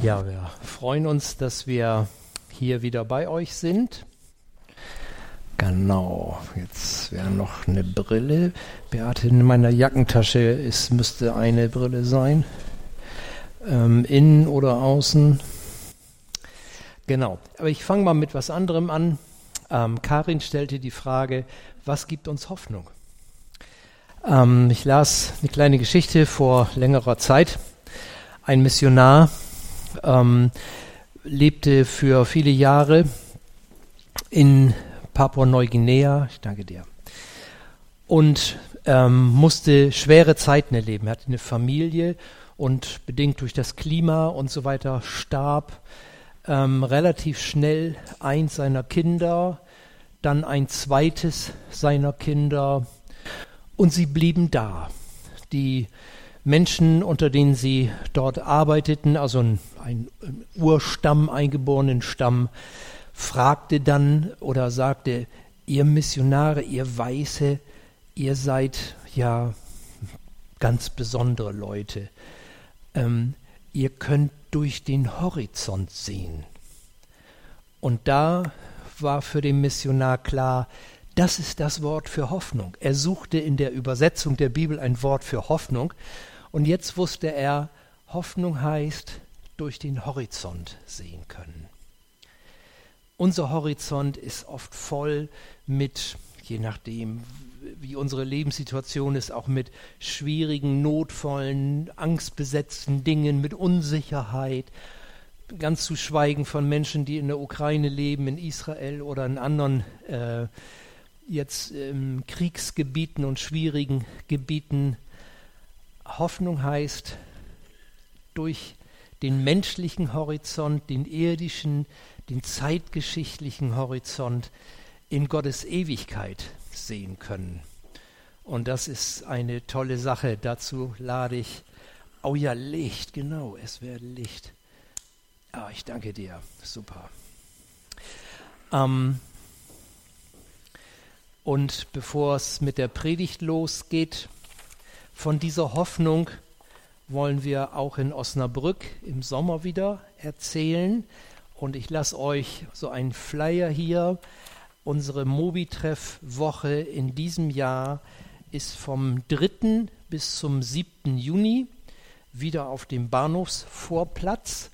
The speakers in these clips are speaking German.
Ja, wir freuen uns, dass wir hier wieder bei euch sind. Genau, jetzt wäre noch eine Brille. Beate, in meiner Jackentasche ist, müsste eine Brille sein. Ähm, innen oder außen. Genau, aber ich fange mal mit was anderem an. Ähm, Karin stellte die Frage, was gibt uns Hoffnung? Ähm, ich las eine kleine Geschichte vor längerer Zeit. Ein Missionar ähm, lebte für viele Jahre in Papua-Neuguinea. Ich danke dir. Und ähm, musste schwere Zeiten erleben. Er hatte eine Familie und bedingt durch das Klima und so weiter starb ähm, relativ schnell eins seiner Kinder, dann ein zweites seiner Kinder und sie blieben da. Die Menschen, unter denen sie dort arbeiteten, also ein, ein Urstamm, eingeborenen Stamm, fragte dann oder sagte, ihr Missionare, ihr Weiße, ihr seid ja ganz besondere Leute. Ähm, ihr könnt durch den Horizont sehen. Und da war für den Missionar klar, das ist das Wort für Hoffnung. Er suchte in der Übersetzung der Bibel ein Wort für Hoffnung und jetzt wusste er, Hoffnung heißt durch den Horizont sehen können. Unser Horizont ist oft voll mit, je nachdem, wie unsere Lebenssituation ist, auch mit schwierigen, notvollen, angstbesetzten Dingen, mit Unsicherheit, ganz zu schweigen von Menschen, die in der Ukraine leben, in Israel oder in anderen äh, jetzt ähm, Kriegsgebieten und schwierigen Gebieten. Hoffnung heißt, durch den menschlichen Horizont, den irdischen, den zeitgeschichtlichen Horizont in Gottes Ewigkeit sehen können. Und das ist eine tolle Sache. Dazu lade ich, oh ja, Licht, genau, es wäre Licht. Ah, ich danke dir, super. Ähm, und bevor es mit der Predigt losgeht, von dieser Hoffnung wollen wir auch in Osnabrück im Sommer wieder erzählen. Und ich lasse euch so einen Flyer hier. Unsere Mobitreff-Woche in diesem Jahr ist vom 3. bis zum 7. Juni wieder auf dem Bahnhofsvorplatz.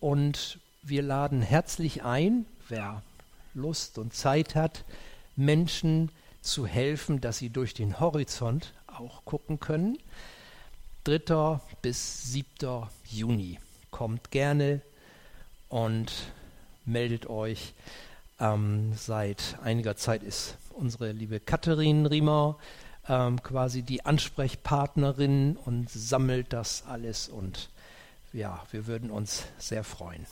Und wir laden herzlich ein, wer Lust und Zeit hat, Menschen zu helfen, dass sie durch den Horizont auch gucken können. 3. bis 7. Juni. Kommt gerne und meldet euch. Ähm, seit einiger Zeit ist unsere liebe Katharin Riemer ähm, quasi die Ansprechpartnerin und sammelt das alles und ja, wir würden uns sehr freuen.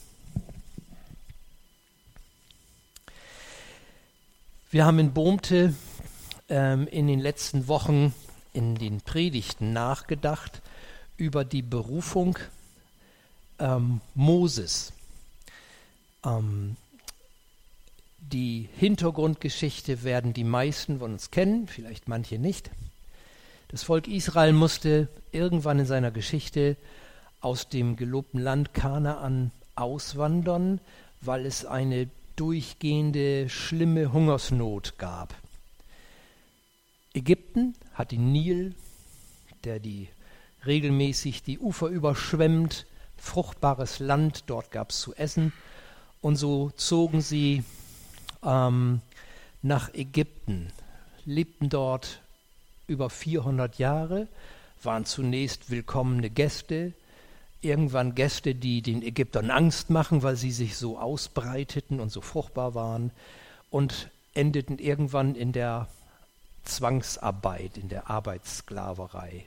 Wir haben in Bohmte ähm, in den letzten Wochen in den Predigten nachgedacht über die Berufung ähm, Moses. Ähm, die Hintergrundgeschichte werden die meisten von uns kennen, vielleicht manche nicht. Das Volk Israel musste irgendwann in seiner Geschichte aus dem gelobten Land Kanaan auswandern, weil es eine durchgehende schlimme Hungersnot gab. Ägypten hat den Nil, der die regelmäßig die Ufer überschwemmt, fruchtbares Land, dort gab es zu essen. Und so zogen sie ähm, nach Ägypten, lebten dort über 400 Jahre, waren zunächst willkommene Gäste, irgendwann Gäste, die den Ägyptern Angst machen, weil sie sich so ausbreiteten und so fruchtbar waren und endeten irgendwann in der Zwangsarbeit, in der Arbeitssklaverei.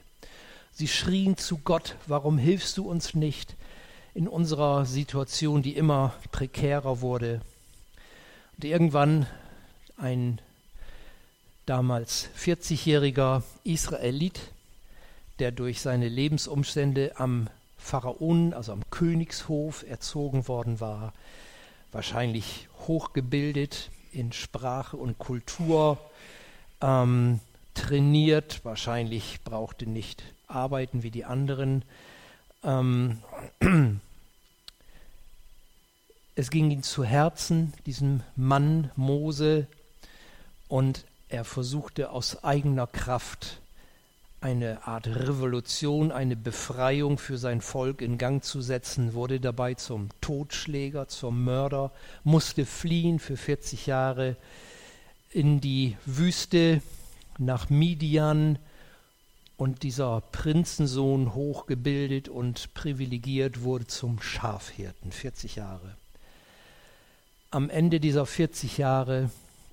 Sie schrien zu Gott, warum hilfst du uns nicht in unserer Situation, die immer prekärer wurde. Und irgendwann ein damals 40-jähriger Israelit, der durch seine Lebensumstände am Pharaonen, also am Königshof erzogen worden war, wahrscheinlich hochgebildet in Sprache und Kultur, ähm, trainiert, wahrscheinlich brauchte nicht arbeiten wie die anderen. Ähm, Es ging ihm zu Herzen, diesem Mann Mose, und er versuchte aus eigener Kraft eine Art Revolution, eine Befreiung für sein Volk in Gang zu setzen, wurde dabei zum Totschläger, zum Mörder, musste fliehen für 40 Jahre in die Wüste nach Midian und dieser Prinzensohn, hochgebildet und privilegiert, wurde zum Schafhirten, 40 Jahre. Am Ende dieser 40 Jahre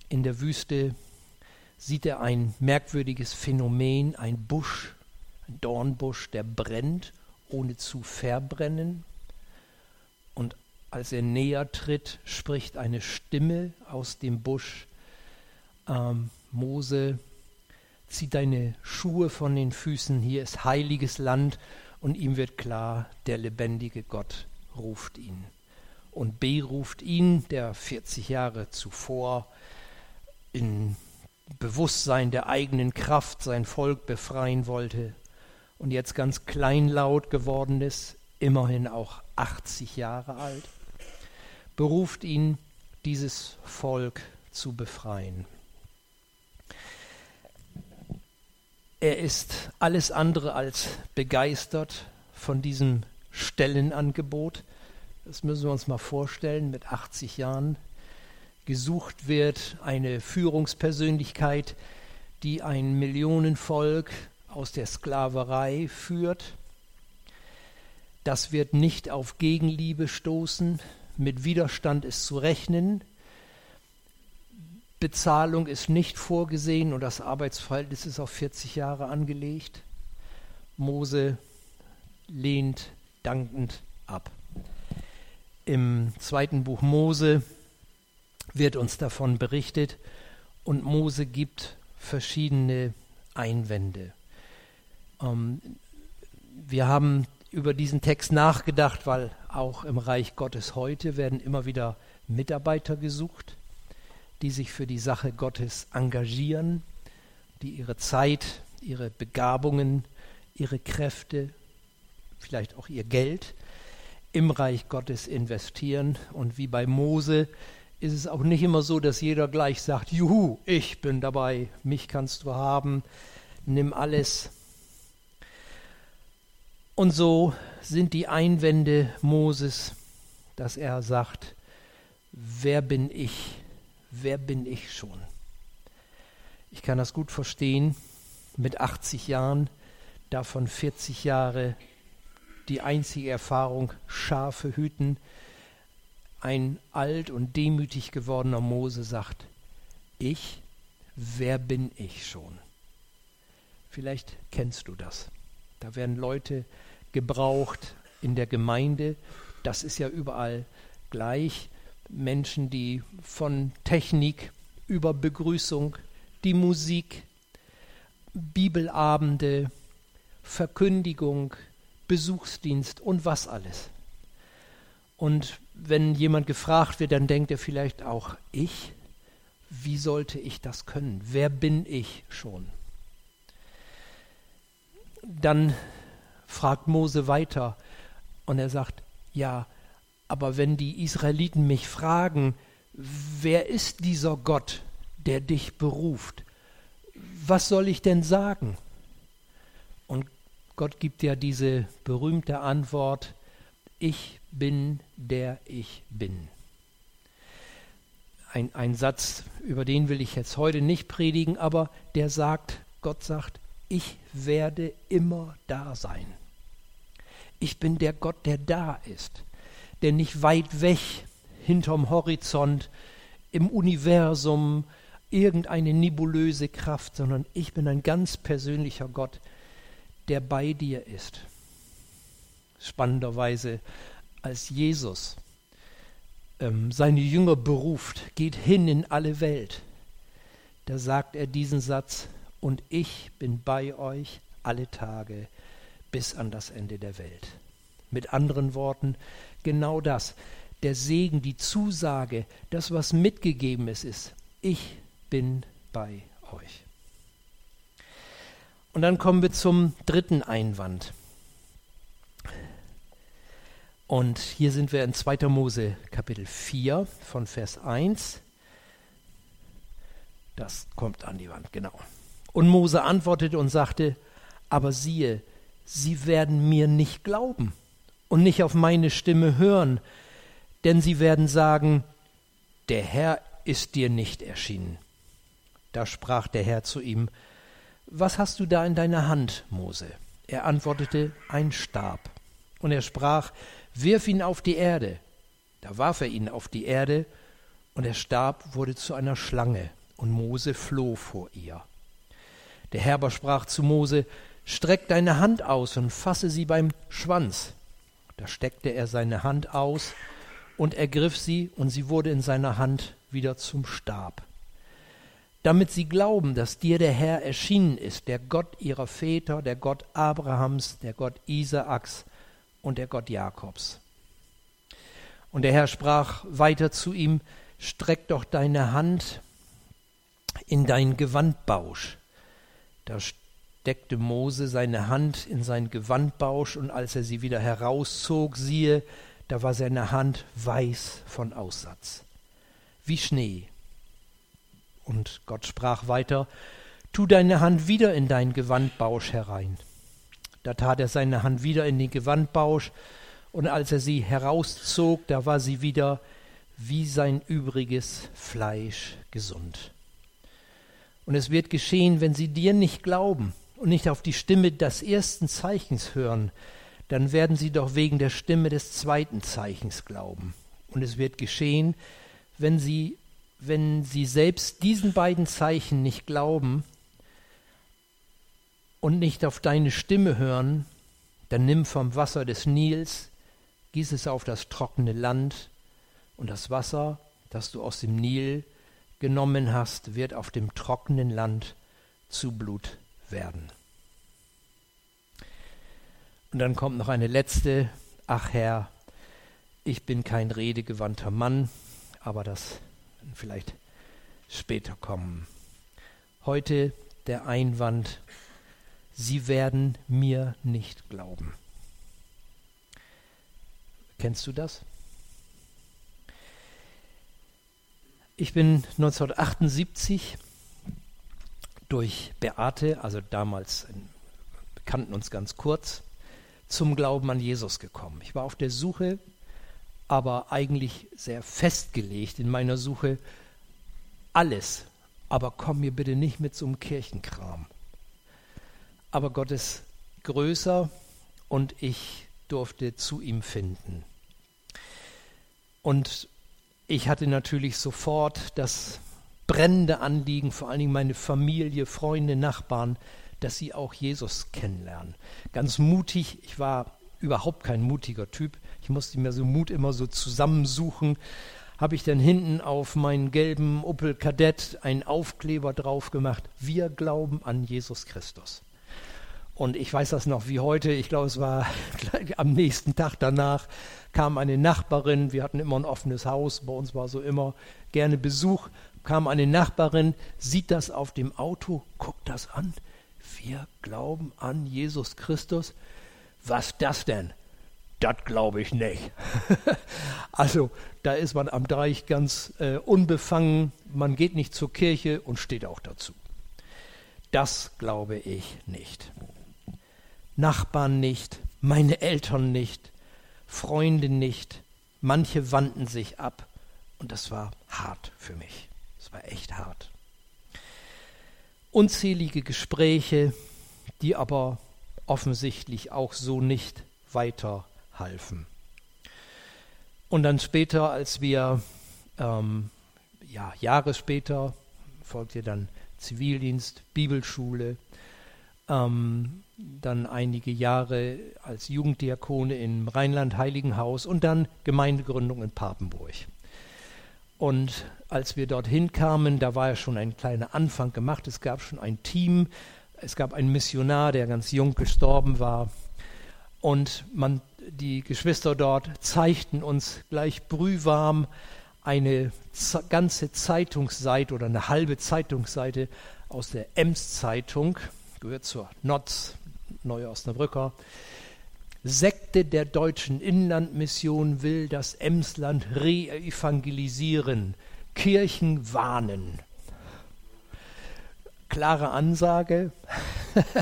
in der Wüste sieht er ein merkwürdiges Phänomen, ein Busch, ein Dornbusch, der brennt, ohne zu verbrennen. Und als er näher tritt, spricht eine Stimme aus dem Busch, ähm, Mose, zieh deine Schuhe von den Füßen, hier ist heiliges Land, und ihm wird klar, der lebendige Gott ruft ihn. Und B ruft ihn, der 40 Jahre zuvor in Bewusstsein der eigenen Kraft sein Volk befreien wollte und jetzt ganz kleinlaut geworden ist, immerhin auch 80 Jahre alt, beruft ihn, dieses Volk zu befreien. Er ist alles andere als begeistert von diesem Stellenangebot. Das müssen wir uns mal vorstellen mit 80 Jahren gesucht wird, eine Führungspersönlichkeit, die ein Millionenvolk aus der Sklaverei führt. Das wird nicht auf Gegenliebe stoßen, mit Widerstand ist zu rechnen. Bezahlung ist nicht vorgesehen und das Arbeitsverhältnis ist auf 40 Jahre angelegt. Mose lehnt dankend ab. Im zweiten Buch Mose wird uns davon berichtet und Mose gibt verschiedene Einwände. Ähm, wir haben über diesen Text nachgedacht, weil auch im Reich Gottes heute werden immer wieder Mitarbeiter gesucht, die sich für die Sache Gottes engagieren, die ihre Zeit, ihre Begabungen, ihre Kräfte, vielleicht auch ihr Geld im Reich Gottes investieren. Und wie bei Mose ist es auch nicht immer so, dass jeder gleich sagt, juhu, ich bin dabei, mich kannst du haben, nimm alles. Und so sind die Einwände Moses, dass er sagt, wer bin ich, wer bin ich schon? Ich kann das gut verstehen, mit 80 Jahren, davon 40 Jahre die einzige Erfahrung, Schafe hüten, ein alt und demütig gewordener Mose sagt, ich, wer bin ich schon? Vielleicht kennst du das. Da werden Leute gebraucht in der Gemeinde, das ist ja überall gleich. Menschen, die von Technik über Begrüßung, die Musik, Bibelabende, Verkündigung, Besuchsdienst und was alles. Und wenn jemand gefragt wird, dann denkt er vielleicht auch, ich? Wie sollte ich das können? Wer bin ich schon? Dann fragt Mose weiter und er sagt, ja, aber wenn die Israeliten mich fragen, wer ist dieser Gott, der dich beruft? Was soll ich denn sagen? Und Gott gibt ja diese berühmte Antwort, ich bin der ich bin. Ein, ein Satz, über den will ich jetzt heute nicht predigen, aber der sagt, Gott sagt, ich werde immer da sein. Ich bin der Gott, der da ist, der nicht weit weg hinterm Horizont im Universum irgendeine nebulöse Kraft, sondern ich bin ein ganz persönlicher Gott, der bei dir ist. Spannenderweise als Jesus ähm, seine Jünger beruft, geht hin in alle Welt, da sagt er diesen Satz, und ich bin bei euch alle Tage bis an das Ende der Welt. Mit anderen Worten, genau das, der Segen, die Zusage, das, was mitgegeben ist, ist, ich bin bei euch. Und dann kommen wir zum dritten Einwand. Und hier sind wir in 2. Mose Kapitel 4 von Vers 1. Das kommt an die Wand, genau. Und Mose antwortete und sagte, aber siehe, sie werden mir nicht glauben und nicht auf meine Stimme hören, denn sie werden sagen, der Herr ist dir nicht erschienen. Da sprach der Herr zu ihm, Was hast du da in deiner Hand, Mose? Er antwortete, Ein Stab. Und er sprach, Wirf ihn auf die Erde. Da warf er ihn auf die Erde, und der Stab wurde zu einer Schlange, und Mose floh vor ihr. Der Herr aber sprach zu Mose, Streck deine Hand aus und fasse sie beim Schwanz. Da steckte er seine Hand aus und ergriff sie, und sie wurde in seiner Hand wieder zum Stab. Damit sie glauben, dass dir der Herr erschienen ist, der Gott ihrer Väter, der Gott Abrahams, der Gott Isaaks und der Gott Jakobs. Und der Herr sprach weiter zu ihm, Streck doch deine Hand in dein Gewandbausch. Da steckte Mose seine Hand in sein Gewandbausch, und als er sie wieder herauszog, siehe, da war seine Hand weiß von Aussatz, wie Schnee. Und Gott sprach weiter, Tu deine Hand wieder in dein Gewandbausch herein. Da tat er seine Hand wieder in den Gewandbausch, und als er sie herauszog, da war sie wieder wie sein übriges Fleisch gesund. Und es wird geschehen, wenn sie dir nicht glauben und nicht auf die Stimme des ersten Zeichens hören, dann werden sie doch wegen der Stimme des zweiten Zeichens glauben. Und es wird geschehen, wenn sie, wenn sie selbst diesen beiden Zeichen nicht glauben und nicht auf deine Stimme hören, dann nimm vom Wasser des Nils, gieß es auf das trockene Land, und das Wasser, das du aus dem Nil genommen hast, wird auf dem trockenen Land zu Blut werden. Und dann kommt noch eine letzte, ach Herr, ich bin kein redegewandter Mann, aber das vielleicht später kommen. Heute der Einwand, Sie werden mir nicht glauben. Kennst du das? Ich bin 1978 durch Beate, also damals kannten uns ganz kurz, zum Glauben an Jesus gekommen. Ich war auf der Suche, aber eigentlich sehr festgelegt in meiner Suche, alles, aber komm mir bitte nicht mit so einem Kirchenkram. Aber Gott ist größer und ich durfte zu ihm finden. Und ich hatte natürlich sofort das brennende Anliegen, vor allen Dingen meine Familie, Freunde, Nachbarn, dass sie auch Jesus kennenlernen. Ganz mutig, ich war überhaupt kein mutiger Typ. Ich musste mir so Mut immer so zusammensuchen. Habe ich dann hinten auf meinen gelben Opel Kadett einen Aufkleber drauf gemacht. Wir glauben an Jesus Christus. Und ich weiß das noch wie heute. Ich glaube, es war am nächsten Tag danach kam eine Nachbarin. Wir hatten immer ein offenes Haus. Bei uns war so immer gerne Besuch. Kam eine Nachbarin, sieht das auf dem Auto, guckt das an wir glauben an Jesus Christus. Was das denn? Das glaube ich nicht. also da ist man am Deich ganz äh, unbefangen, man geht nicht zur Kirche und steht auch dazu. Das glaube ich nicht. Nachbarn nicht, meine Eltern nicht, Freunde nicht, manche wandten sich ab und das war hart für mich. War echt hart unzählige Gespräche, die aber offensichtlich auch so nicht weiterhalfen. Und dann später, als wir, ähm, ja, Jahre später, folgte dann Zivildienst, Bibelschule, ähm, dann einige Jahre als Jugenddiakone im Rheinland-Heiligenhaus und dann Gemeindegründung in Papenburg. Und als wir dorthin kamen, da war ja schon ein kleiner Anfang gemacht. Es gab schon ein Team. Es gab einen Missionar, der ganz jung gestorben war. Und man, die Geschwister dort zeigten uns gleich brühwarm eine ganze Zeitungsseite oder eine halbe Zeitungsseite aus der Ems-Zeitung, gehört zur NOTZ, Neue Osnabrücker, Sekte der deutschen Inlandmission will das Emsland re-evangelisieren, Kirchen warnen. Klare Ansage,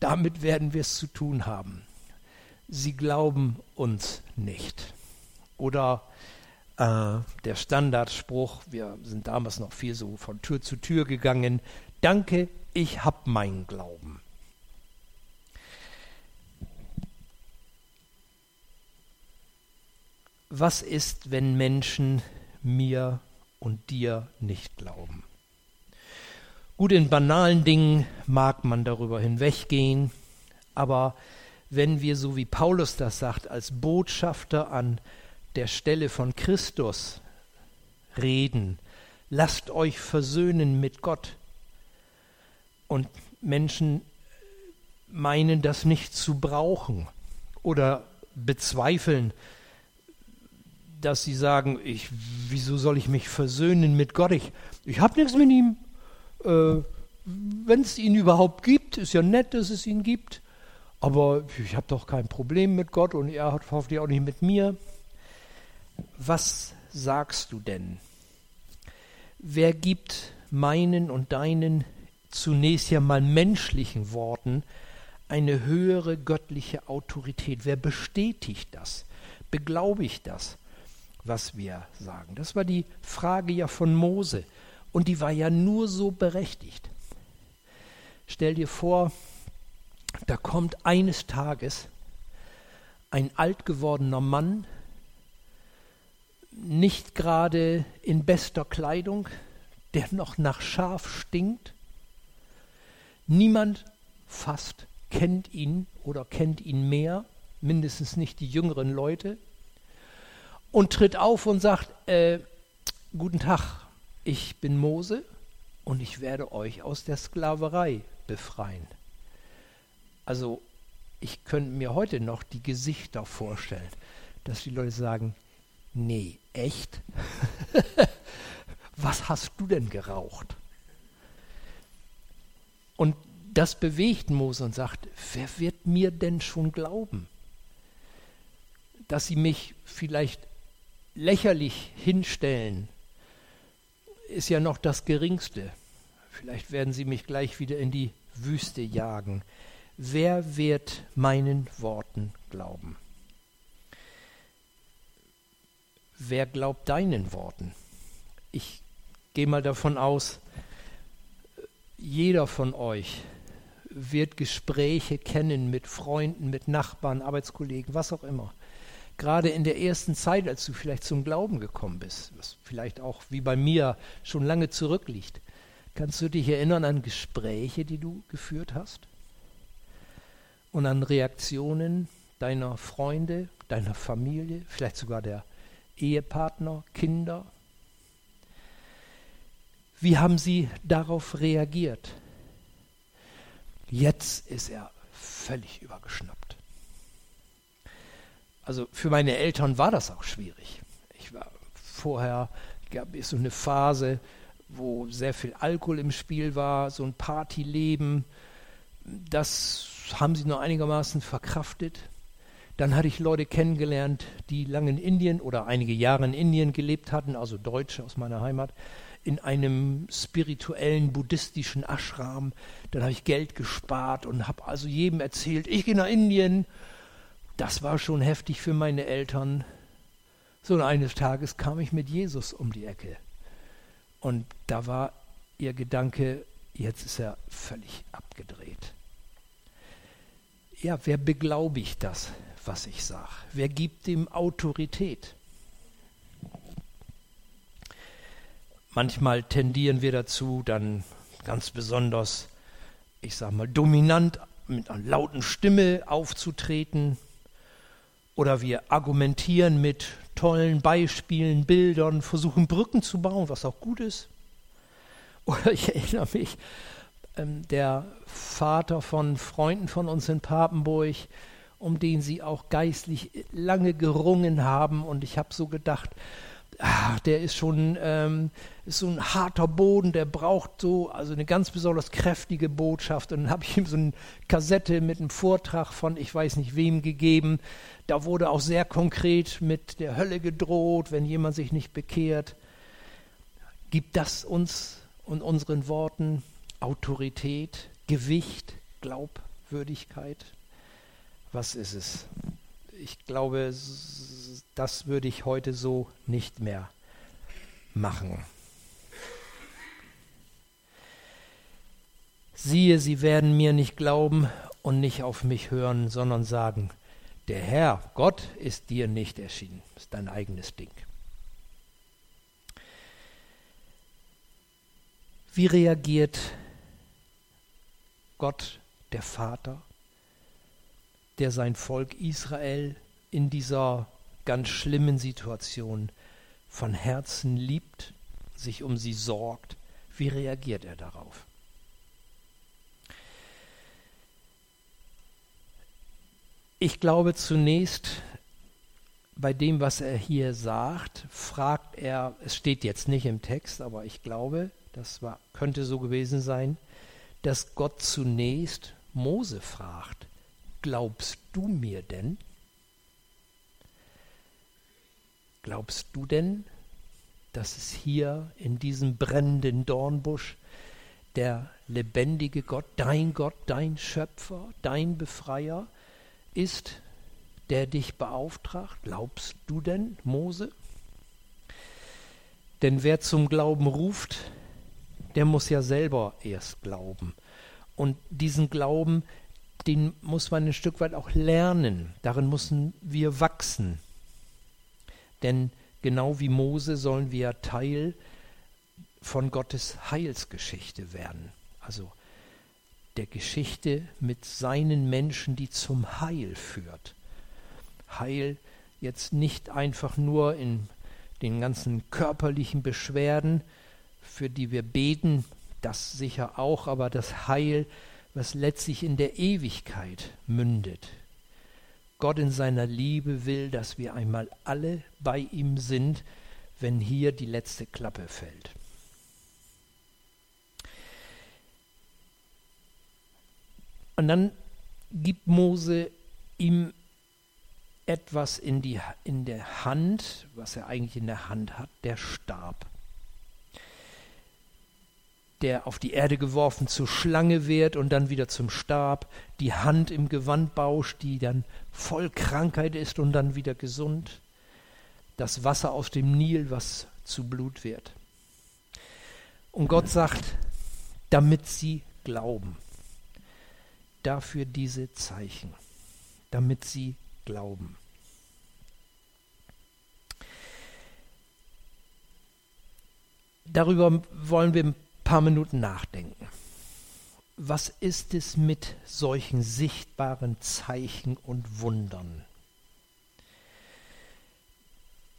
damit werden wir es zu tun haben. Sie glauben uns nicht. Oder äh, der Standardspruch, wir sind damals noch viel so von Tür zu Tür gegangen, danke, ich hab meinen Glauben. Was ist, wenn Menschen mir und dir nicht glauben? Gut, in banalen Dingen mag man darüber hinweggehen, aber wenn wir, so wie Paulus das sagt, als Botschafter an der Stelle von Christus reden, lasst euch versöhnen mit Gott. Und Menschen meinen das nicht zu brauchen oder bezweifeln, dass sie sagen, ich, wieso soll ich mich versöhnen mit Gott? Ich, ich habe nichts mit ihm. Äh, Wenn es ihn überhaupt gibt, ist ja nett, dass es ihn gibt. Aber ich habe doch kein Problem mit Gott und er hat hoffentlich auch nicht mit mir. Was sagst du denn? Wer gibt meinen und deinen zunächst ja mal menschlichen Worten eine höhere göttliche Autorität? Wer bestätigt das? Beglaubigt das, was wir sagen? Das war die Frage ja von Mose und die war ja nur so berechtigt. Stell dir vor, da kommt eines Tages ein alt gewordener Mann, nicht gerade in bester Kleidung, der noch nach Schaf stinkt. Niemand fast kennt ihn oder kennt ihn mehr, mindestens nicht die jüngeren Leute, und tritt auf und sagt, äh, guten Tag, ich bin Mose und ich werde euch aus der Sklaverei befreien. Also ich könnte mir heute noch die Gesichter vorstellen, dass die Leute sagen, nee, echt? Was hast du denn geraucht? Und das bewegt Mose und sagt, wer wird mir denn schon glauben? Dass sie mich vielleicht lächerlich hinstellen, ist ja noch das Geringste. Vielleicht werden sie mich gleich wieder in die Wüste jagen. Wer wird meinen Worten glauben? Wer glaubt deinen Worten? Ich gehe mal davon aus, jeder von euch wird Gespräche kennen mit Freunden, mit Nachbarn, Arbeitskollegen, was auch immer. Gerade in der ersten Zeit, als du vielleicht zum Glauben gekommen bist, was vielleicht auch wie bei mir schon lange zurückliegt, kannst du dich erinnern an Gespräche, die du geführt hast? und an Reaktionen deiner Freunde, deiner Familie, vielleicht sogar der Ehepartner, Kinder. Wie haben sie darauf reagiert? Jetzt ist er völlig übergeschnappt. Also für meine Eltern war das auch schwierig. Ich war vorher, gab es so eine Phase, wo sehr viel Alkohol im Spiel war, so ein Partyleben. Das haben sie nur einigermaßen verkraftet. Dann hatte ich Leute kennengelernt, die lange in Indien oder einige Jahre in Indien gelebt hatten, also Deutsche aus meiner Heimat, in einem spirituellen buddhistischen Ashram. Dann habe ich Geld gespart und habe also jedem erzählt, ich gehe nach Indien. Das war schon heftig für meine Eltern. So und eines Tages kam ich mit Jesus um die Ecke. Und da war ihr Gedanke, jetzt ist er völlig abgedreht ja, wer beglaubigt das, was ich sage? Wer gibt dem Autorität? Manchmal tendieren wir dazu, dann ganz besonders, ich sage mal, dominant mit einer lauten Stimme aufzutreten. Oder wir argumentieren mit tollen Beispielen, Bildern, versuchen Brücken zu bauen, was auch gut ist. Oder ich erinnere mich ähm, der Vater von Freunden von uns in Papenburg, um den sie auch geistlich lange gerungen haben. Und ich habe so gedacht, ach, der ist schon ähm, ist so ein harter Boden, der braucht so also eine ganz besonders kräftige Botschaft. Und dann habe ich ihm so eine Kassette mit einem Vortrag von ich weiß nicht wem gegeben. Da wurde auch sehr konkret mit der Hölle gedroht, wenn jemand sich nicht bekehrt. Gibt das uns und unseren Worten Autorität, Gewicht, Glaubwürdigkeit? Was ist es? Ich glaube, das würde ich heute so nicht mehr machen. Siehe, sie werden mir nicht glauben und nicht auf mich hören, sondern sagen, der Herr, Gott, ist dir nicht erschienen. Ist dein eigenes Ding. Wie reagiert Gott, der Vater, der sein Volk Israel in dieser ganz schlimmen Situation von Herzen liebt, sich um sie sorgt? Wie reagiert er darauf? Ich glaube zunächst, bei dem, was er hier sagt, fragt er, es steht jetzt nicht im Text, aber ich glaube, das war, könnte so gewesen sein, dass Gott zunächst Mose fragt, glaubst du mir denn? Glaubst du denn, dass es hier in diesem brennenden Dornbusch der lebendige Gott, dein Gott, dein Schöpfer, dein Befreier ist, der dich beauftragt? Glaubst du denn, Mose? Denn wer zum Glauben ruft, der muss ja selber erst glauben. Und diesen Glauben, den muss man ein Stück weit auch lernen. Darin müssen wir wachsen. Denn genau wie Mose sollen wir Teil von Gottes Heilsgeschichte werden. Also der Geschichte mit seinen Menschen, die zum Heil führt. Heil jetzt nicht einfach nur in den ganzen körperlichen Beschwerden, für die wir beten, das sicher auch, aber das Heil, was letztlich in der Ewigkeit mündet. Gott in seiner Liebe will, dass wir einmal alle bei ihm sind, wenn hier die letzte Klappe fällt. Und dann gibt Mose ihm etwas in, die, in der Hand, was er eigentlich in der Hand hat, der Stab der auf die Erde geworfen zur Schlange wird und dann wieder zum Stab, die Hand im Gewandbausch, die dann voll Krankheit ist und dann wieder gesund, das Wasser aus dem Nil, was zu Blut wird. Und Gott sagt, damit sie glauben, dafür diese Zeichen, damit sie glauben. Darüber wollen wir paar Minuten nachdenken. Was ist es mit solchen sichtbaren Zeichen und Wundern?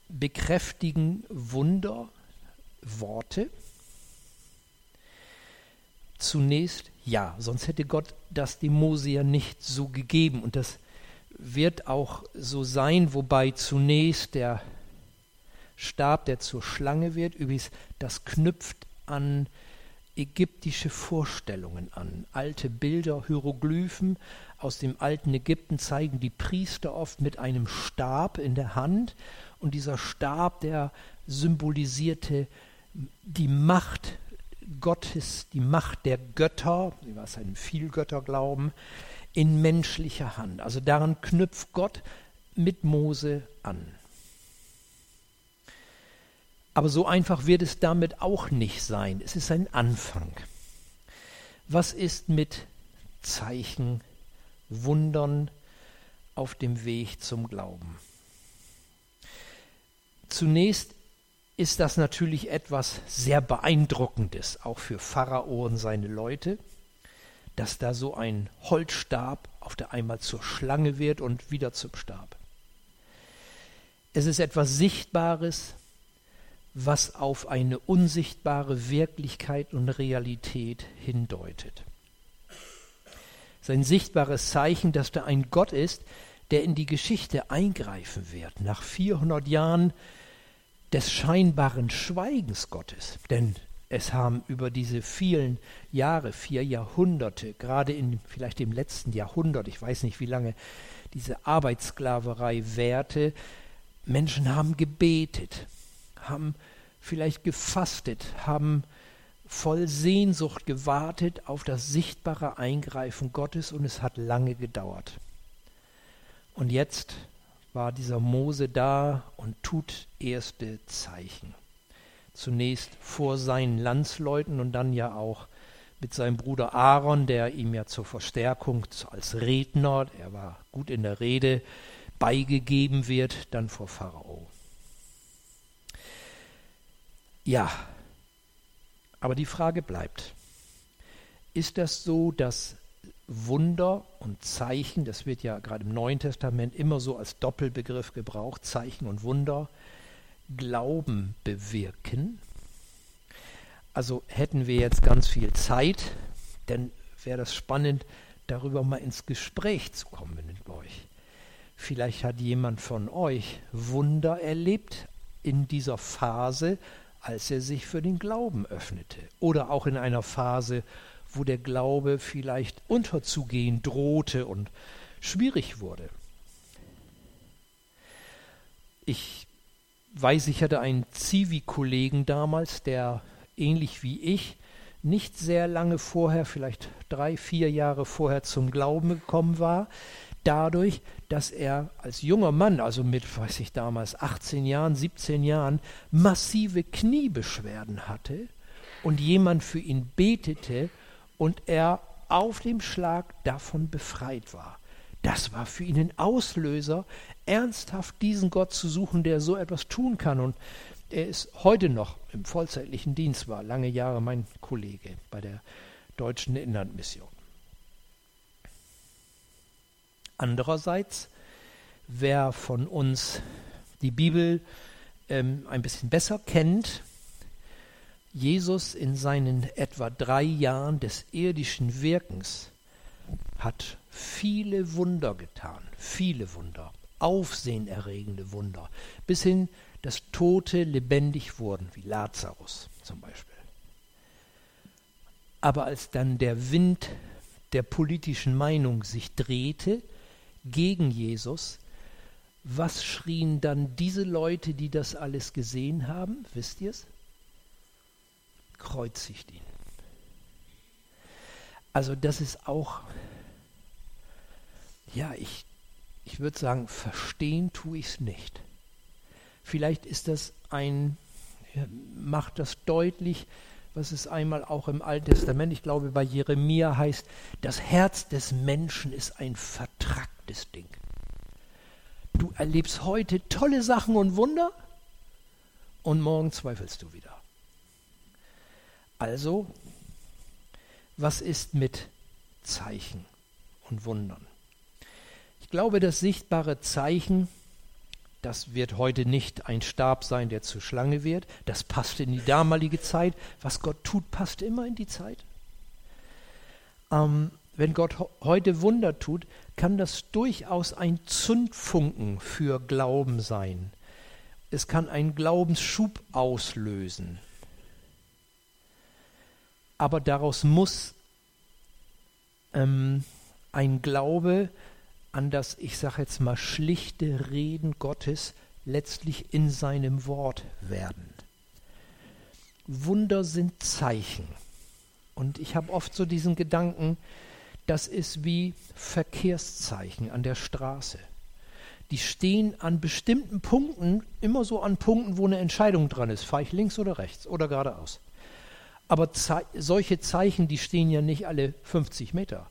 Bekräftigen Wunder Worte? Zunächst ja, sonst hätte Gott das dem Mose ja nicht so gegeben. Und das wird auch so sein, wobei zunächst der Stab, der zur Schlange wird, übrigens, das knüpft an ägyptische Vorstellungen an. Alte Bilder, Hieroglyphen aus dem alten Ägypten zeigen die Priester oft mit einem Stab in der Hand und dieser Stab, der symbolisierte die Macht Gottes, die Macht der Götter, was einem Vielgötterglauben, in menschlicher Hand. Also daran knüpft Gott mit Mose an. Aber so einfach wird es damit auch nicht sein. Es ist ein Anfang. Was ist mit Zeichen, Wundern auf dem Weg zum Glauben? Zunächst ist das natürlich etwas sehr Beeindruckendes, auch für Pharao und seine Leute, dass da so ein Holzstab auf der einmal zur Schlange wird und wieder zum Stab. Es ist etwas Sichtbares, was auf eine unsichtbare Wirklichkeit und Realität hindeutet. Sein sichtbares Zeichen, dass da ein Gott ist, der in die Geschichte eingreifen wird. Nach 400 Jahren des scheinbaren Schweigens Gottes. Denn es haben über diese vielen Jahre, vier Jahrhunderte, gerade in vielleicht dem letzten Jahrhundert, ich weiß nicht, wie lange diese Arbeitssklaverei währte, Menschen haben gebetet, haben vielleicht gefastet, haben voll Sehnsucht gewartet auf das sichtbare Eingreifen Gottes und es hat lange gedauert. Und jetzt war dieser Mose da und tut erste Zeichen zunächst vor seinen Landsleuten und dann ja auch mit seinem Bruder Aaron, der ihm ja zur Verstärkung als Redner, er war gut in der Rede, beigegeben wird, dann vor Pharao. Ja, aber die Frage bleibt, ist das so, dass Wunder und Zeichen, das wird ja gerade im Neuen Testament immer so als Doppelbegriff gebraucht, Zeichen und Wunder, Glauben bewirken. Also hätten wir jetzt ganz viel Zeit, dann wäre das spannend, darüber mal ins Gespräch zu kommen mit euch. Vielleicht hat jemand von euch Wunder erlebt in dieser Phase, als er sich für den Glauben öffnete. Oder auch in einer Phase, wo der Glaube vielleicht unterzugehen drohte und schwierig wurde. Ich weiß, ich hatte einen Zivi-Kollegen damals, der ähnlich wie ich nicht sehr lange vorher, vielleicht drei, vier Jahre vorher zum Glauben gekommen war, dadurch, dass er als junger Mann, also mit, weiß ich damals, 18 Jahren, 17 Jahren, massive Kniebeschwerden hatte und jemand für ihn betete und er auf dem Schlag davon befreit war. Das war für ihn ein Auslöser, ernsthaft diesen Gott zu suchen, der so etwas tun kann. Und er ist heute noch im vollzeitlichen Dienst, war lange Jahre mein Kollege bei der deutschen Inlandmission. Andererseits, wer von uns die Bibel ähm, ein bisschen besser kennt, Jesus in seinen etwa drei Jahren des irdischen Wirkens hat viele Wunder getan, viele Wunder, aufsehenerregende Wunder, bis hin, dass Tote lebendig wurden, wie Lazarus zum Beispiel. Aber als dann der Wind der politischen Meinung sich drehte gegen Jesus, was schrien dann diese Leute, die das alles gesehen haben? Wisst ihr es? Kreuzigt ihn. Also das ist auch ja, ich, ich würde sagen, verstehen tue ich es nicht. Vielleicht ist das ein, ja, macht das deutlich, was es einmal auch im Alten Testament, ich glaube bei Jeremia heißt, das Herz des Menschen ist ein vertracktes Ding. Du erlebst heute tolle Sachen und Wunder und morgen zweifelst du wieder. Also, was ist mit Zeichen und Wundern? Ich glaube, das sichtbare Zeichen, das wird heute nicht ein Stab sein, der zur Schlange wird. Das passt in die damalige Zeit. Was Gott tut, passt immer in die Zeit. Ähm, wenn Gott heute Wunder tut, kann das durchaus ein Zündfunken für Glauben sein. Es kann einen Glaubensschub auslösen. Aber daraus muss ähm, ein Glaube an das, ich sage jetzt mal, schlichte Reden Gottes letztlich in seinem Wort werden. Wunder sind Zeichen. Und ich habe oft so diesen Gedanken, das ist wie Verkehrszeichen an der Straße. Die stehen an bestimmten Punkten, immer so an Punkten, wo eine Entscheidung dran ist. Fahre ich links oder rechts oder geradeaus. Aber Ze solche Zeichen, die stehen ja nicht alle 50 Meter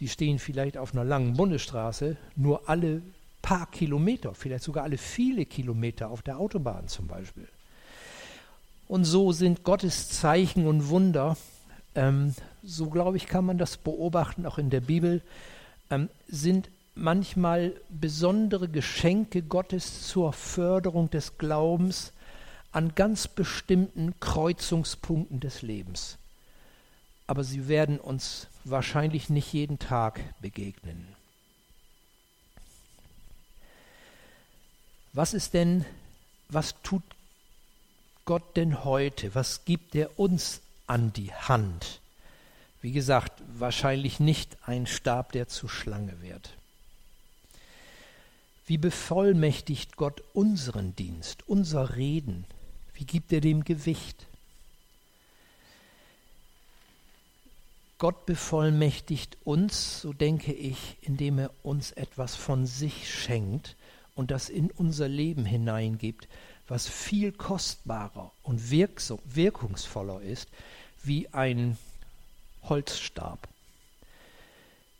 die stehen vielleicht auf einer langen Bundesstraße nur alle paar Kilometer, vielleicht sogar alle viele Kilometer auf der Autobahn zum Beispiel. Und so sind Gottes Zeichen und Wunder, ähm, so glaube ich, kann man das beobachten, auch in der Bibel, ähm, sind manchmal besondere Geschenke Gottes zur Förderung des Glaubens an ganz bestimmten Kreuzungspunkten des Lebens aber sie werden uns wahrscheinlich nicht jeden Tag begegnen. Was ist denn, was tut Gott denn heute? Was gibt er uns an die Hand? Wie gesagt, wahrscheinlich nicht ein Stab, der zur Schlange wird. Wie bevollmächtigt Gott unseren Dienst, unser Reden? Wie gibt er dem Gewicht? Gott bevollmächtigt uns, so denke ich, indem er uns etwas von sich schenkt und das in unser Leben hineingibt, was viel kostbarer und wirkungsvoller ist wie ein Holzstab.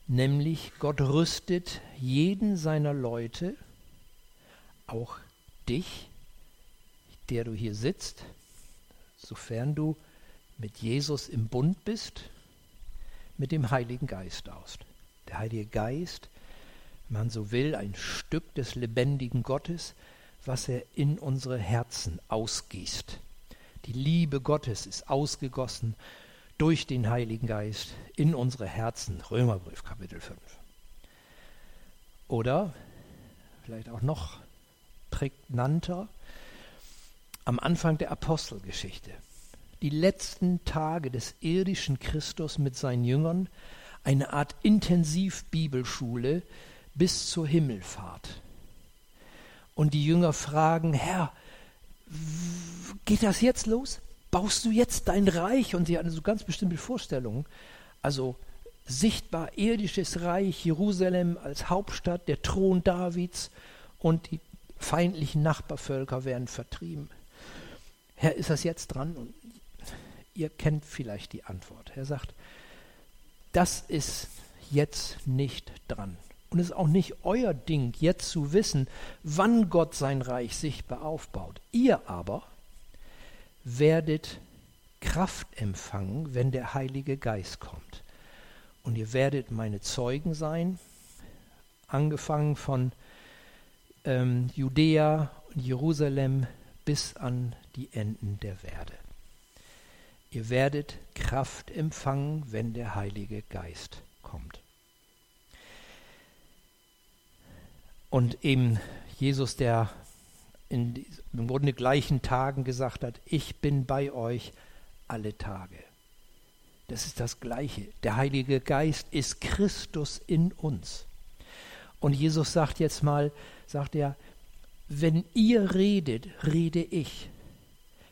Nämlich Gott rüstet jeden seiner Leute, auch dich, der du hier sitzt, sofern du mit Jesus im Bund bist, mit dem Heiligen Geist aus. Der Heilige Geist, wenn man so will, ein Stück des lebendigen Gottes, was er in unsere Herzen ausgießt. Die Liebe Gottes ist ausgegossen durch den Heiligen Geist in unsere Herzen. Römerbrief Kapitel 5. Oder vielleicht auch noch prägnanter am Anfang der Apostelgeschichte die letzten Tage des irdischen Christus mit seinen Jüngern eine Art Intensivbibelschule bis zur Himmelfahrt. Und die Jünger fragen, Herr, geht das jetzt los? Baust du jetzt dein Reich? Und sie hatten so ganz bestimmte Vorstellungen. Also sichtbar irdisches Reich, Jerusalem als Hauptstadt, der Thron Davids und die feindlichen Nachbarvölker werden vertrieben. Herr, ist das jetzt dran? Und ihr kennt vielleicht die Antwort. Er sagt, das ist jetzt nicht dran. Und es ist auch nicht euer Ding, jetzt zu wissen, wann Gott sein Reich sichtbar aufbaut. Ihr aber werdet Kraft empfangen, wenn der Heilige Geist kommt. Und ihr werdet meine Zeugen sein, angefangen von ähm, Judäa und Jerusalem bis an die Enden der Erde. Ihr werdet Kraft empfangen, wenn der Heilige Geist kommt. Und eben Jesus, der in im Grunde gleichen Tagen gesagt hat, ich bin bei euch alle Tage. Das ist das Gleiche. Der Heilige Geist ist Christus in uns. Und Jesus sagt jetzt mal, sagt er, wenn ihr redet, rede ich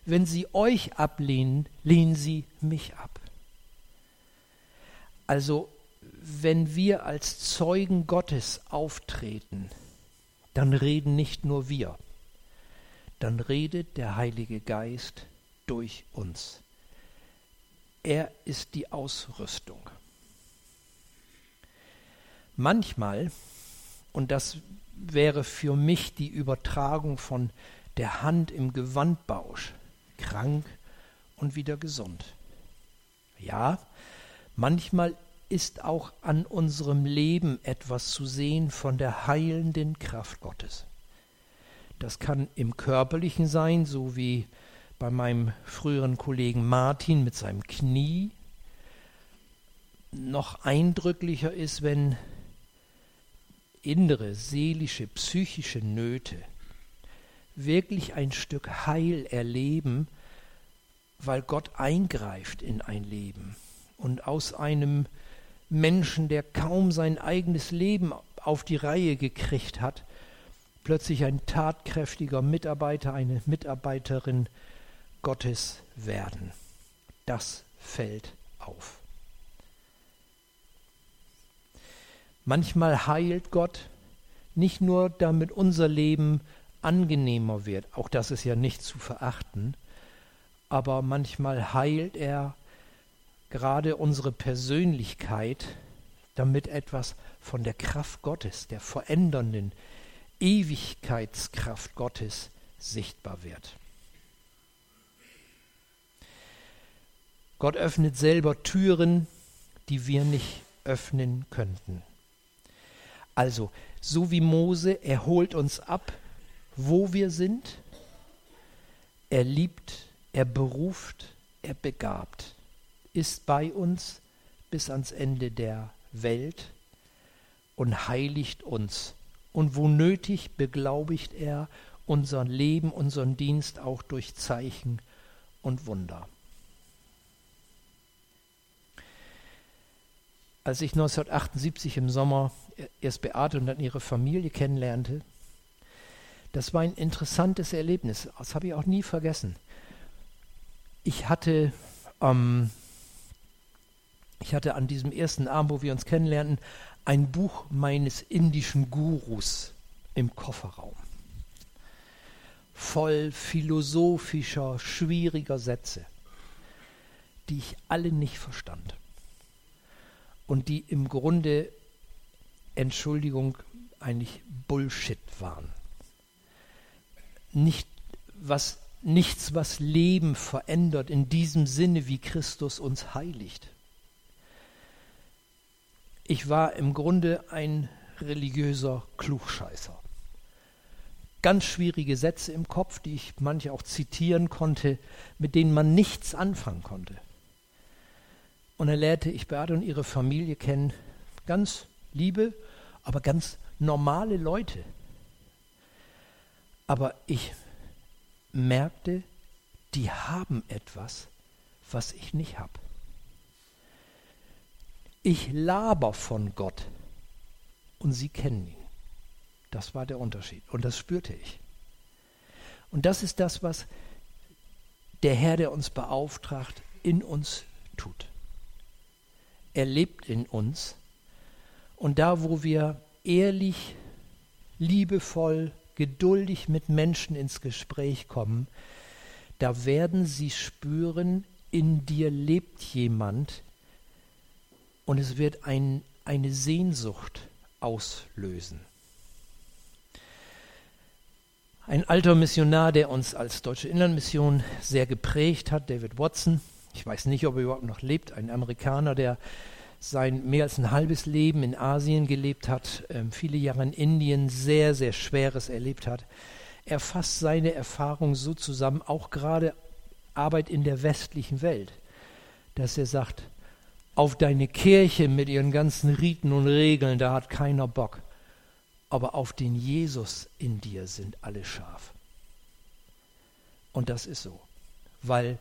wenn sie euch ablehnen, lehnen sie mich ab. Also wenn wir als Zeugen Gottes auftreten, dann reden nicht nur wir, dann redet der Heilige Geist durch uns. Er ist die Ausrüstung. Manchmal, und das wäre für mich die Übertragung von der Hand im Gewandbausch, krank und wieder gesund. Ja, manchmal ist auch an unserem Leben etwas zu sehen von der heilenden Kraft Gottes. Das kann im körperlichen sein, so wie bei meinem früheren Kollegen Martin mit seinem Knie. Noch eindrücklicher ist, wenn innere, seelische, psychische Nöte wirklich ein Stück Heil erleben, weil Gott eingreift in ein Leben und aus einem Menschen, der kaum sein eigenes Leben auf die Reihe gekriegt hat, plötzlich ein tatkräftiger Mitarbeiter, eine Mitarbeiterin Gottes werden. Das fällt auf. Manchmal heilt Gott nicht nur, damit unser Leben angenehmer wird. Auch das ist ja nicht zu verachten. Aber manchmal heilt er gerade unsere Persönlichkeit, damit etwas von der Kraft Gottes, der verändernden Ewigkeitskraft Gottes sichtbar wird. Gott öffnet selber Türen, die wir nicht öffnen könnten. Also, so wie Mose, er holt uns ab wo wir sind. Er liebt, er beruft, er begabt, ist bei uns bis ans Ende der Welt und heiligt uns. Und wo nötig beglaubigt er unser Leben, unseren Dienst auch durch Zeichen und Wunder. Als ich 1978 im Sommer erst Beate und dann ihre Familie kennenlernte, das war ein interessantes Erlebnis. Das habe ich auch nie vergessen. Ich hatte, ähm, ich hatte an diesem ersten Abend, wo wir uns kennenlernten, ein Buch meines indischen Gurus im Kofferraum. Voll philosophischer, schwieriger Sätze, die ich alle nicht verstand. Und die im Grunde, Entschuldigung, eigentlich Bullshit waren. Nicht, was, nichts, was Leben verändert in diesem Sinne, wie Christus uns heiligt. Ich war im Grunde ein religiöser Klugscheißer. Ganz schwierige Sätze im Kopf, die ich manche auch zitieren konnte, mit denen man nichts anfangen konnte. Und dann lernte ich Beate und ihre Familie kennen, ganz liebe, aber ganz normale Leute. Aber ich merkte, die haben etwas, was ich nicht habe. Ich laber von Gott und sie kennen ihn. Das war der Unterschied und das spürte ich. Und das ist das, was der Herr, der uns beauftragt, in uns tut. Er lebt in uns und da, wo wir ehrlich, liebevoll, geduldig mit Menschen ins Gespräch kommen, da werden sie spüren, in dir lebt jemand, und es wird ein, eine Sehnsucht auslösen. Ein alter Missionar, der uns als Deutsche Inlandmission sehr geprägt hat, David Watson, ich weiß nicht, ob er überhaupt noch lebt, ein Amerikaner, der sein mehr als ein halbes Leben in Asien gelebt hat, äh, viele Jahre in Indien sehr, sehr Schweres erlebt hat. Er fasst seine Erfahrung so zusammen, auch gerade Arbeit in der westlichen Welt, dass er sagt, auf deine Kirche mit ihren ganzen Riten und Regeln, da hat keiner Bock. Aber auf den Jesus in dir sind alle scharf. Und das ist so, weil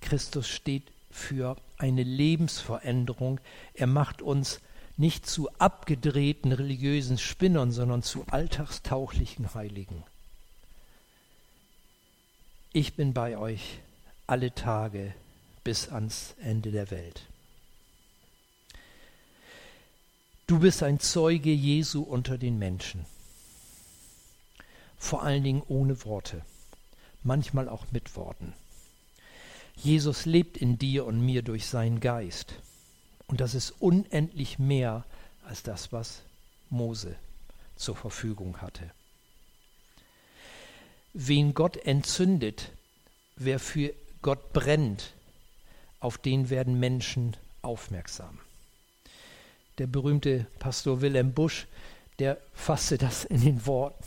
Christus steht für eine Lebensveränderung. Er macht uns nicht zu abgedrehten religiösen Spinnern, sondern zu alltagstauchlichen Heiligen. Ich bin bei euch alle Tage bis ans Ende der Welt. Du bist ein Zeuge Jesu unter den Menschen. Vor allen Dingen ohne Worte, manchmal auch mit Worten. Jesus lebt in dir und mir durch seinen Geist. Und das ist unendlich mehr als das, was Mose zur Verfügung hatte. Wen Gott entzündet, wer für Gott brennt, auf den werden Menschen aufmerksam der berühmte Pastor Wilhelm Busch, der fasste das in den Worten,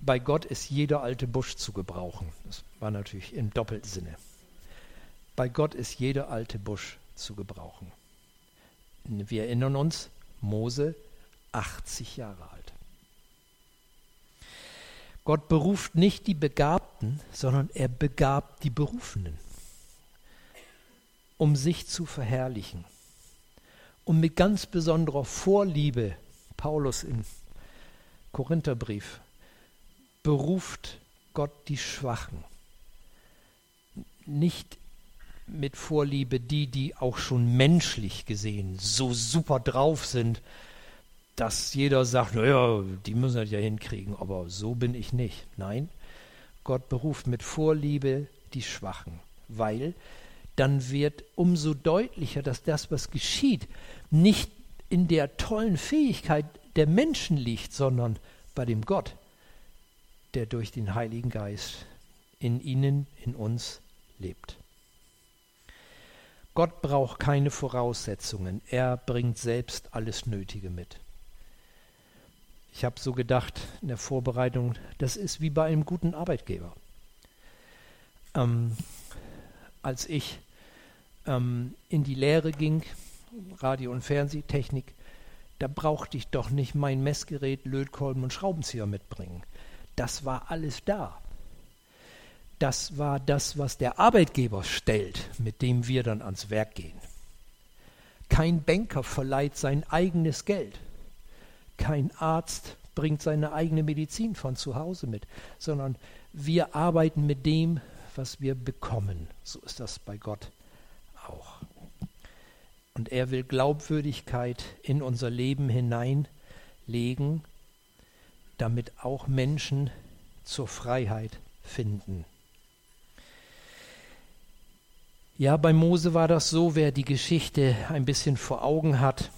bei Gott ist jeder alte Busch zu gebrauchen. Das war natürlich im Doppelsinne. Bei Gott ist jeder alte Busch zu gebrauchen. Wir erinnern uns, Mose 80 Jahre alt. Gott beruft nicht die Begabten, sondern er begabt die Berufenen, um sich zu verherrlichen und mit ganz besonderer Vorliebe, Paulus im Korintherbrief, beruft Gott die Schwachen. Nicht mit Vorliebe die, die auch schon menschlich gesehen so super drauf sind, dass jeder sagt, naja, die müssen das ja hinkriegen, aber so bin ich nicht. Nein, Gott beruft mit Vorliebe die Schwachen, weil dann wird umso deutlicher, dass das, was geschieht, nicht in der tollen Fähigkeit der Menschen liegt, sondern bei dem Gott, der durch den Heiligen Geist in ihnen, in uns lebt. Gott braucht keine Voraussetzungen, er bringt selbst alles Nötige mit. Ich habe so gedacht in der Vorbereitung, das ist wie bei einem guten Arbeitgeber. Ähm, als ich ähm, in die Lehre ging, Radio- und Fernsehtechnik, da brauchte ich doch nicht mein Messgerät, Lötkolben und Schraubenzieher mitbringen. das war alles da. Das war das, was der Arbeitgeber stellt, mit dem wir dann ans Werk gehen. Kein Banker verleiht sein eigenes Geld. Kein Arzt bringt seine eigene Medizin von zu Hause mit, sondern wir arbeiten mit dem, was wir bekommen. So ist das bei Gott auch. Und er will Glaubwürdigkeit in unser Leben hineinlegen, damit auch Menschen zur Freiheit finden. Ja, bei Mose war das so, wer die Geschichte ein bisschen vor Augen hat.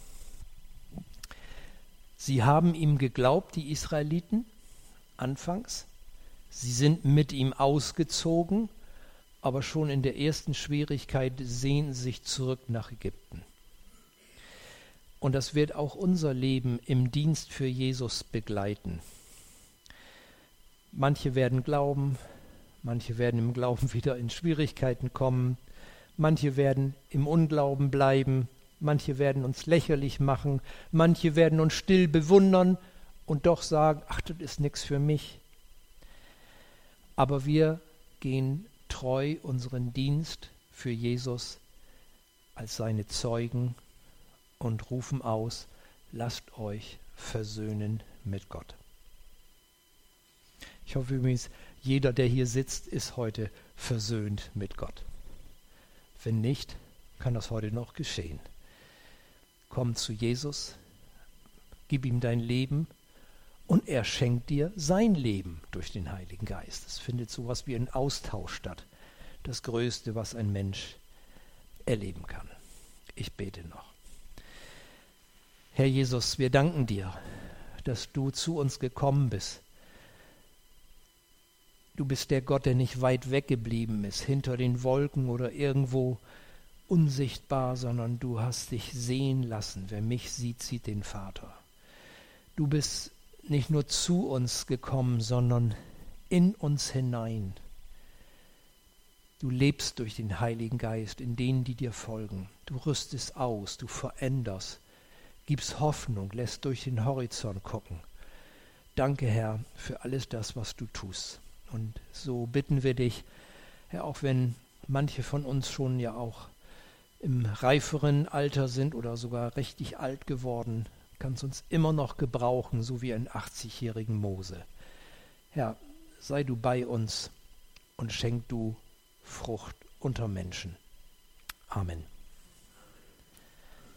Sie haben ihm geglaubt, die Israeliten, anfangs. Sie sind mit ihm ausgezogen, aber schon in der ersten Schwierigkeit sehen sich zurück nach Ägypten. Und das wird auch unser Leben im Dienst für Jesus begleiten. Manche werden glauben, manche werden im Glauben wieder in Schwierigkeiten kommen, manche werden im Unglauben bleiben, manche werden uns lächerlich machen, manche werden uns still bewundern und doch sagen, ach, das ist nichts für mich. Aber wir gehen treu unseren Dienst für Jesus als seine Zeugen und rufen aus, lasst euch versöhnen mit Gott. Ich hoffe übrigens, jeder, der hier sitzt, ist heute versöhnt mit Gott. Wenn nicht, kann das heute noch geschehen. Komm zu Jesus, gib ihm dein Leben und er schenkt dir sein Leben durch den Heiligen Geist. Es findet so etwas wie ein Austausch statt. Das Größte, was ein Mensch erleben kann. Ich bete noch. Herr Jesus, wir danken dir, dass du zu uns gekommen bist. Du bist der Gott, der nicht weit weggeblieben ist, hinter den Wolken oder irgendwo unsichtbar, sondern du hast dich sehen lassen. Wer mich sieht, sieht den Vater. Du bist nicht nur zu uns gekommen, sondern in uns hinein. Du lebst durch den Heiligen Geist in denen, die dir folgen. Du rüstest aus, du veränderst gibst Hoffnung, lässt durch den Horizont gucken. Danke, Herr, für alles das, was du tust. Und so bitten wir dich, Herr, auch wenn manche von uns schon ja auch im reiferen Alter sind oder sogar richtig alt geworden, kannst uns immer noch gebrauchen, so wie einen 80-jährigen Mose. Herr, sei du bei uns und schenk du Frucht unter Menschen. Amen.